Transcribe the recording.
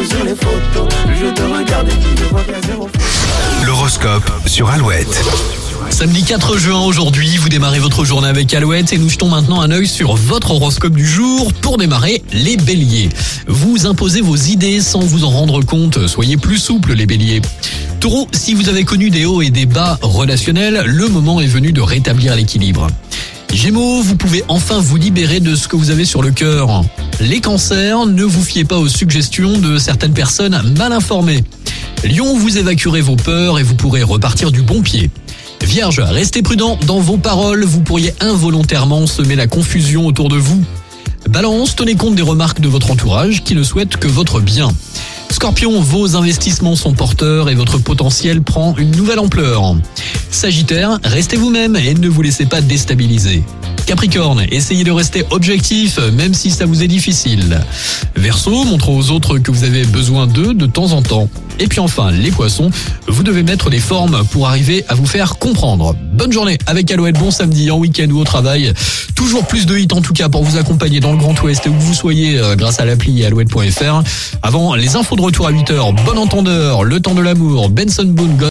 que sur les photos. Je te regarde et puis je vois qu'il y a zéro faute. L'horoscope sur Alouette. Samedi 4 juin aujourd'hui, vous démarrez votre journée avec Alouette et nous jetons maintenant un œil sur votre horoscope du jour pour démarrer les béliers. Vous imposez vos idées sans vous en rendre compte, soyez plus souples les béliers. Taureau, si vous avez connu des hauts et des bas relationnels, le moment est venu de rétablir l'équilibre. Gémeaux, vous pouvez enfin vous libérer de ce que vous avez sur le cœur. Les cancers, ne vous fiez pas aux suggestions de certaines personnes mal informées. Lion, vous évacuerez vos peurs et vous pourrez repartir du bon pied. Vierge, restez prudent dans vos paroles, vous pourriez involontairement semer la confusion autour de vous. Balance, tenez compte des remarques de votre entourage qui ne souhaitent que votre bien. Scorpion, vos investissements sont porteurs et votre potentiel prend une nouvelle ampleur. Sagittaire, restez vous-même et ne vous laissez pas déstabiliser. Capricorne, essayez de rester objectif même si ça vous est difficile. Verseau, montrez aux autres que vous avez besoin d'eux de temps en temps. Et puis enfin, les poissons, vous devez mettre des formes pour arriver à vous faire comprendre. Bonne journée avec Alouette, bon samedi en week-end ou au travail. Toujours plus de hits en tout cas pour vous accompagner dans le Grand Ouest où vous soyez euh, grâce à l'appli alouette.fr. Avant les infos de retour à 8h, bon entendeur, le temps de l'amour, Benson Boone,